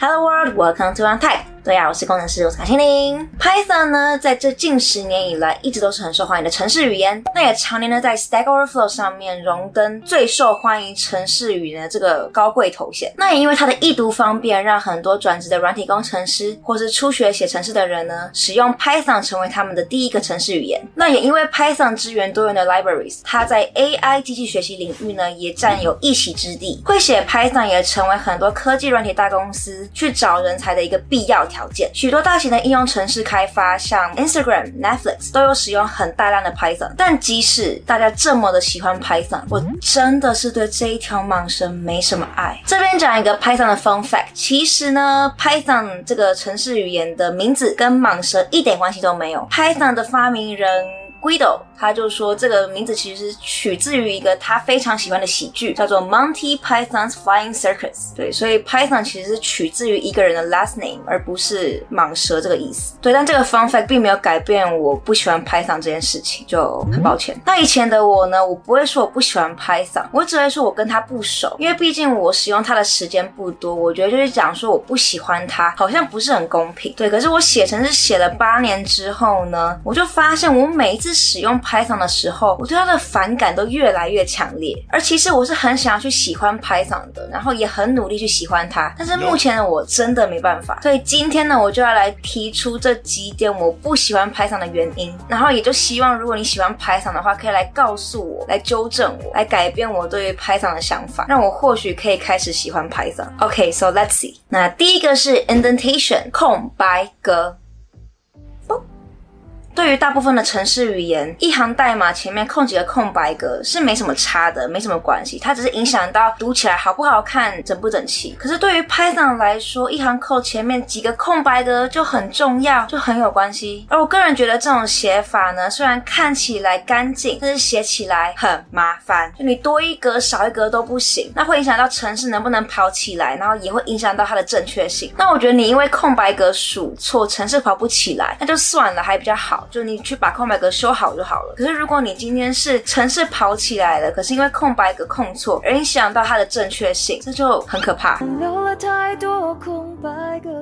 Hello world, welcome to Untyped。对呀、啊，我是工程师，我是卡心玲。Python 呢，在这近十年以来，一直都是很受欢迎的程式语言。那也常年呢在 Stack Overflow 上面荣登最受欢迎程式语言的这个高贵头衔。那也因为它的易读方便，让很多转职的软体工程师或是初学写程式的人呢，使用 Python 成为他们的第一个程式语言。那也因为 Python 支援多元的 libraries，它在 AI 机器学习领域呢，也占有一席之地。会写 Python 也成为很多科技软体大公司去找人才的一个必要条条件，许多大型的应用程式开发，像 Instagram、Netflix 都有使用很大量的 Python。但即使大家这么的喜欢 Python，我真的是对这一条蟒蛇没什么爱。这边讲一个 Python 的 fun fact，其实呢，Python 这个程式语言的名字跟蟒蛇一点关系都没有。Python 的发明人 Guido。他就说这个名字其实取自于一个他非常喜欢的喜剧，叫做 Monty Python's Flying Circus。对，所以 Python 其实是取自于一个人的 last name，而不是蟒蛇这个意思。对，但这个 fun fact 并没有改变我不喜欢 Python 这件事情，就很抱歉。那以前的我呢，我不会说我不喜欢 Python，我只会说我跟他不熟，因为毕竟我使用它的时间不多。我觉得就是讲说我不喜欢它，好像不是很公平。对，可是我写成是写了八年之后呢，我就发现我每一次使用 Python 的时候，我对它的反感都越来越强烈。而其实我是很想要去喜欢 Python 的，然后也很努力去喜欢它。但是目前的我真的没办法。所以今天呢，我就要来提出这几点我不喜欢 Python 的原因。然后也就希望，如果你喜欢 Python 的话，可以来告诉我，来纠正我，来改变我对于 Python 的想法，让我或许可以开始喜欢 Python。OK，so let's see。那第一个是 indentation 空白格。对于大部分的城市语言，一行代码前面空几个空白格是没什么差的，没什么关系，它只是影响到读起来好不好看、整不整齐。可是对于 Python 来说，一行 code 前面几个空白格就很重要，就很有关系。而我个人觉得这种写法呢，虽然看起来干净，但是写起来很麻烦。就你多一格少一格都不行，那会影响到城市能不能跑起来，然后也会影响到它的正确性。那我觉得你因为空白格数错，城市跑不起来，那就算了，还比较好。就你去把空白格修好就好了。可是如果你今天是城市跑起来了，可是因为空白格空错而影响到它的正确性，这就很可怕。留了太多空白格。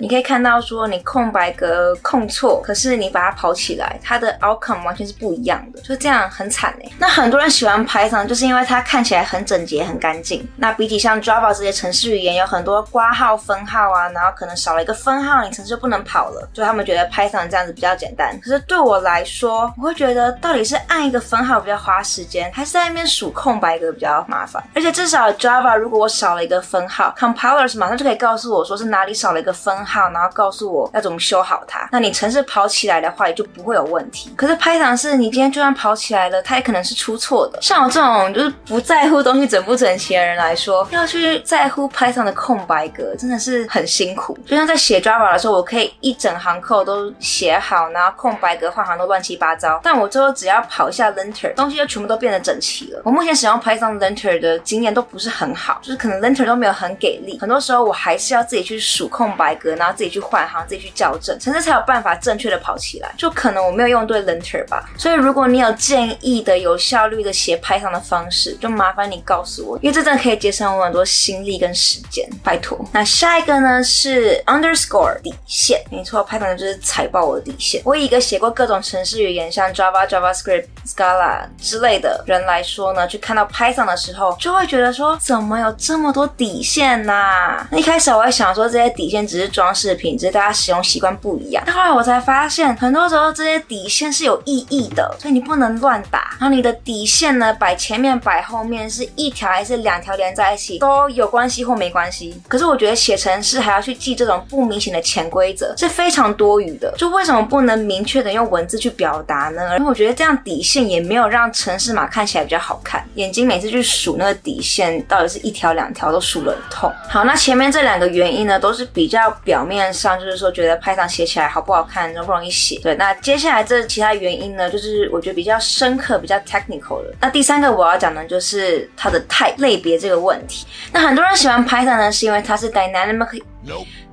你可以看到说你空白格空错，可是你把它跑起来，它的 outcome 完全是不一样的，就这样很惨哎。那很多人喜欢 Python 就是因为它看起来很整洁、很干净。那比起像 Java 这些程式语言，有很多括号、分号啊，然后可能少了一个分号，你程式就不能跑了。就他们觉得 Python 这样子比较简单。可是对我来说，我会觉得到底是按一个分号比较花时间，还是在那边数空白格比较麻烦？而且至少 Java 如果我少了一个分号，compilers 马上就可以告诉我说是哪里少了一个分号。好，然后告诉我要怎么修好它。那你程式跑起来的话，也就不会有问题。可是 Python 是你今天就算跑起来了，它也可能是出错的。像我这种就是不在乎东西整不整齐的人来说，要去在乎 Python 的空白格，真的是很辛苦。就像在写 Java 的时候，我可以一整行 code 都写好，然后空白格换行都乱七八糟，但我最后只要跑一下 linter，东西就全部都变得整齐了。我目前使用 Python linter 的经验都不是很好，就是可能 linter 都没有很给力，很多时候我还是要自己去数空白格。然后自己去换行，自己去校正，程式才有办法正确的跑起来。就可能我没有用对 linter 吧。所以如果你有建议的有效率的写 Python 的方式，就麻烦你告诉我，因为这真的可以节省我很多心力跟时间。拜托。那下一个呢是 underscore 底线，没错，Python 就是踩爆我的底线。我以一个写过各种程式语言，像 Java、JavaScript、Scala 之类的人来说呢，去看到 Python 的时候，就会觉得说，怎么有这么多底线呐、那一开始我会想说，这些底线只是装。视频只是大家使用习惯不一样，但后来我才发现，很多时候这些底线是有意义的，所以你不能乱打。然后你的底线呢，摆前面摆后面，是一条还是两条连在一起，都有关系或没关系。可是我觉得写程式还要去记这种不明显的潜规则，是非常多余的。就为什么不能明确的用文字去表达呢？因为我觉得这样底线也没有让程式码看起来比较好看，眼睛每次去数那个底线到底是一条两条都数得很痛。好，那前面这两个原因呢，都是比较表。表面上就是说觉得 Python 写起来好不好看，容不容易写。对，那接下来这其他原因呢，就是我觉得比较深刻、比较 technical 的。那第三个我要讲的就是它的 type 类别这个问题。那很多人喜欢 Python 呢，是因为它是 dynamic。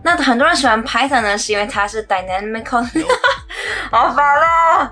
那很多人喜欢 Python 呢，是因为它是 dynamical。好烦啊！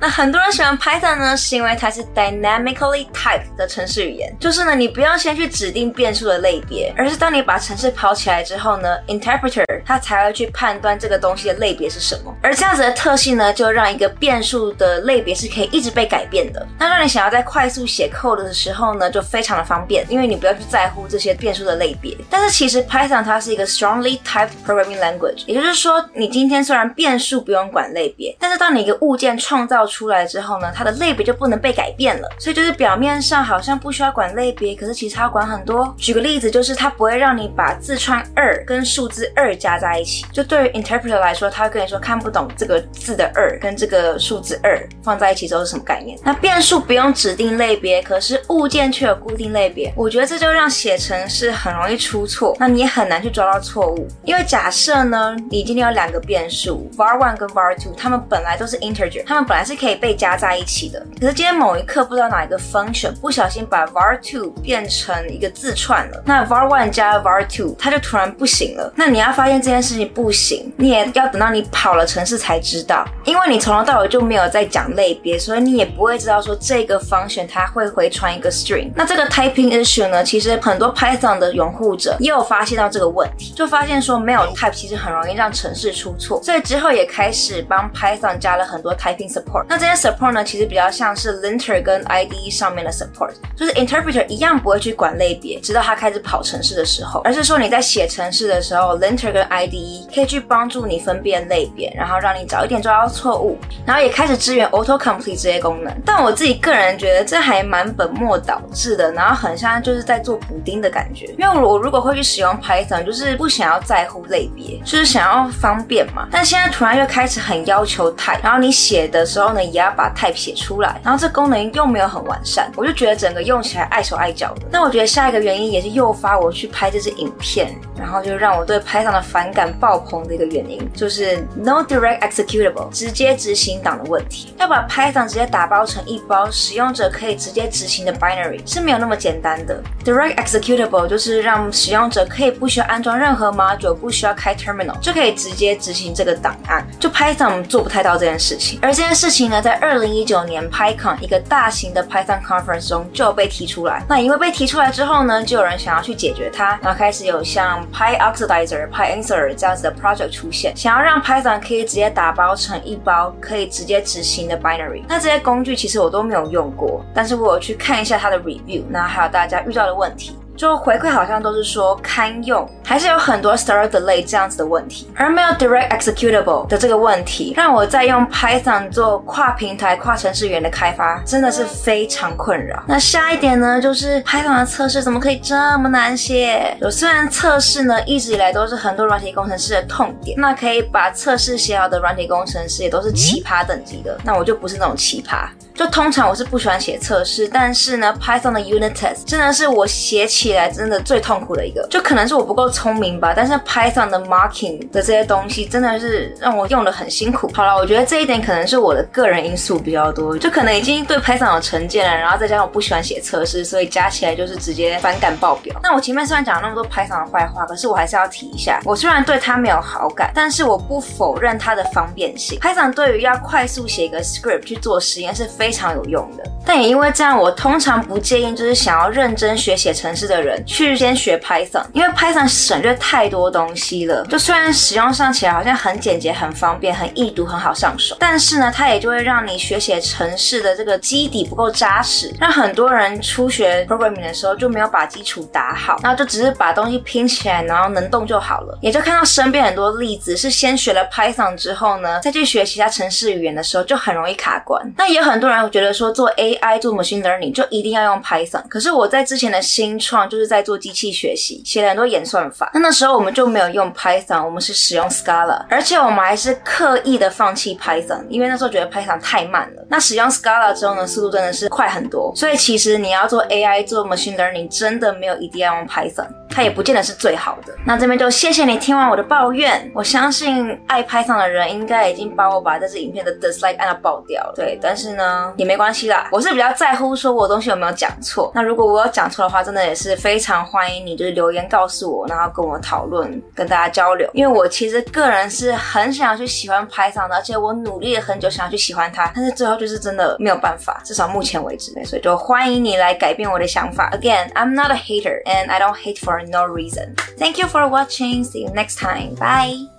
那很多人喜欢 Python 呢，是因为它是 dynamically typed 的程式语言，就是呢，你不用先去指定变数的类别，而是当你把程式跑起来之后呢，interpreter 它才会去判断这个东西的类别是什么。而这样子的特性呢，就让一个变数的类别是可以一直被改变的。那让你想要在快速写 code 的时候呢，就非常的方便，因为你不要去在乎这些变数的类别。但是其实 Python 它是一个 strongly typed programming language，也就是说，你今天虽然变数不用管类别，但是当你一个物件创造出来之后呢，它的类别就不能被改变了。所以就是表面上好像不需要管类别，可是其实它要管很多。举个例子，就是它不会让你把字串二跟数字二加在一起。就对于 interpreter 来说，他会跟你说看不懂这个字的二跟这个数字二放在一起之后是什么概念。那变数不用指定类别，可是物件却有固定类别。我觉得这就让写程式很容易出错，那你也很难去抓到错误。因为假设呢，你今天有两个变数 var1 跟 var2，它们本来都是 integer，它们本来是可以被加在一起的。可是今天某一刻不知道哪一个 function 不小心把 var2 变成一个字串了，那 var1 加 var2 它就突然不行了。那你要发现这件事情不行，你也要等到你跑了程式才知道，因为你从头到尾就没有在讲类别，所以你也不会知道说这个 function 它会回传一个 string。那这个 typing issue 呢，其实很多 Python 的拥护者也有发现到这个问题，就发现说没有 type 其实很容易让程式出错，所以之后也开始帮 Python 加了很多 typing support。那这些 support 呢，其实比较像是 linter 跟 IDE 上面的 support，就是 interpreter 一样不会去管类别，直到它开始跑程式的时候，而是说你在写程式的时候，linter 跟 IDE 可以去帮助你分辨类别，然后让你早一点抓到错误，然后也开始支援 auto complete 这些功能。但我自己个人觉得这还蛮本末倒置的，然后很像就是在做补丁的感觉。因为我如果会去使用 Python，就是不想要在乎类别，就是想要方便嘛。但现在突然又开始很要求 type，然后你写的时候也要把 type 写出来，然后这功能又没有很完善，我就觉得整个用起来碍手碍脚的。那我觉得下一个原因也是诱发我去拍这支影片，然后就让我对 Python 的反感爆棚的一个原因，就是 No Direct Executable 直接执行档的问题。要把 Python 直接打包成一包使用者可以直接执行的 binary 是没有那么简单的。Direct Executable 就是让使用者可以不需要安装任何 module，不需要开 terminal 就可以直接执行这个档案。就 Python 做不太到这件事情，而这件事情呢，在二零一九年 PyCon 一个大型的 Python conference 中就被提出来。那因为被提出来之后呢，就有人想要去解决它，然后开始有像 PyOxidizer、PyInsert 这样子的 project 出现，想要让 Python 可以直接打包成一包可以直接执行的 binary。那这些工具其实我都没有用过，但是我有去看一下它的 review，那还有大家遇到的问题。就回馈好像都是说堪用，还是有很多 start delay 这样子的问题，而没有 direct executable 的这个问题，让我在用 Python 做跨平台、跨程式员的开发真的是非常困扰。那下一点呢，就是 Python 的测试怎么可以这么难写？有虽然测试呢一直以来都是很多软体工程师的痛点，那可以把测试写好的软体工程师也都是奇葩等级的，那我就不是那种奇葩。就通常我是不喜欢写测试，但是呢，Python 的 unit test 真的是我写起来真的最痛苦的一个。就可能是我不够聪明吧，但是 Python 的 Marking 的这些东西真的是让我用得很辛苦。好了，我觉得这一点可能是我的个人因素比较多，就可能已经对 Python 有成见了，然后再加上我不喜欢写测试，所以加起来就是直接反感爆表。那我前面虽然讲了那么多 Python 的坏话，可是我还是要提一下，我虽然对它没有好感，但是我不否认它的方便性。Python 对于要快速写一个 script 去做实验是非非常有用的，但也因为这样，我通常不建议就是想要认真学写程式的人去先学 Python，因为 Python 省略太多东西了。就虽然使用上起来好像很简洁、很方便、很易读、很好上手，但是呢，它也就会让你学写程式的这个基底不够扎实，让很多人初学 programming 的时候就没有把基础打好，然后就只是把东西拼起来，然后能动就好了。也就看到身边很多例子是先学了 Python 之后呢，再去学其他程式语言的时候就很容易卡关。那也有很多人。我觉得说做 A AI 做 machine learning 就一定要用 Python，可是我在之前的新创就是在做机器学习，写了很多演算法。那那时候我们就没有用 Python，我们是使用 Scala，而且我们还是刻意的放弃 Python，因为那时候觉得 Python 太慢了。那使用 Scala 之后呢，速度真的是快很多。所以其实你要做 AI 做 machine learning，真的没有一定要用 Python。它也不见得是最好的。那这边就谢谢你听完我的抱怨，我相信爱 Python 的人应该已经把我把这支影片的 dislike 按到爆掉了。对，但是呢也没关系啦，我是比较在乎说我东西有没有讲错。那如果我有讲错的话，真的也是非常欢迎你就是留言告诉我，然后跟我讨论，跟大家交流。因为我其实个人是很想要去喜欢 Python 的，而且我努力了很久想要去喜欢它，但是最后就是真的没有办法，至少目前为止。所以就欢迎你来改变我的想法。Again, I'm not a hater and I don't hate for no reason. Thank you for watching. See you next time. Bye.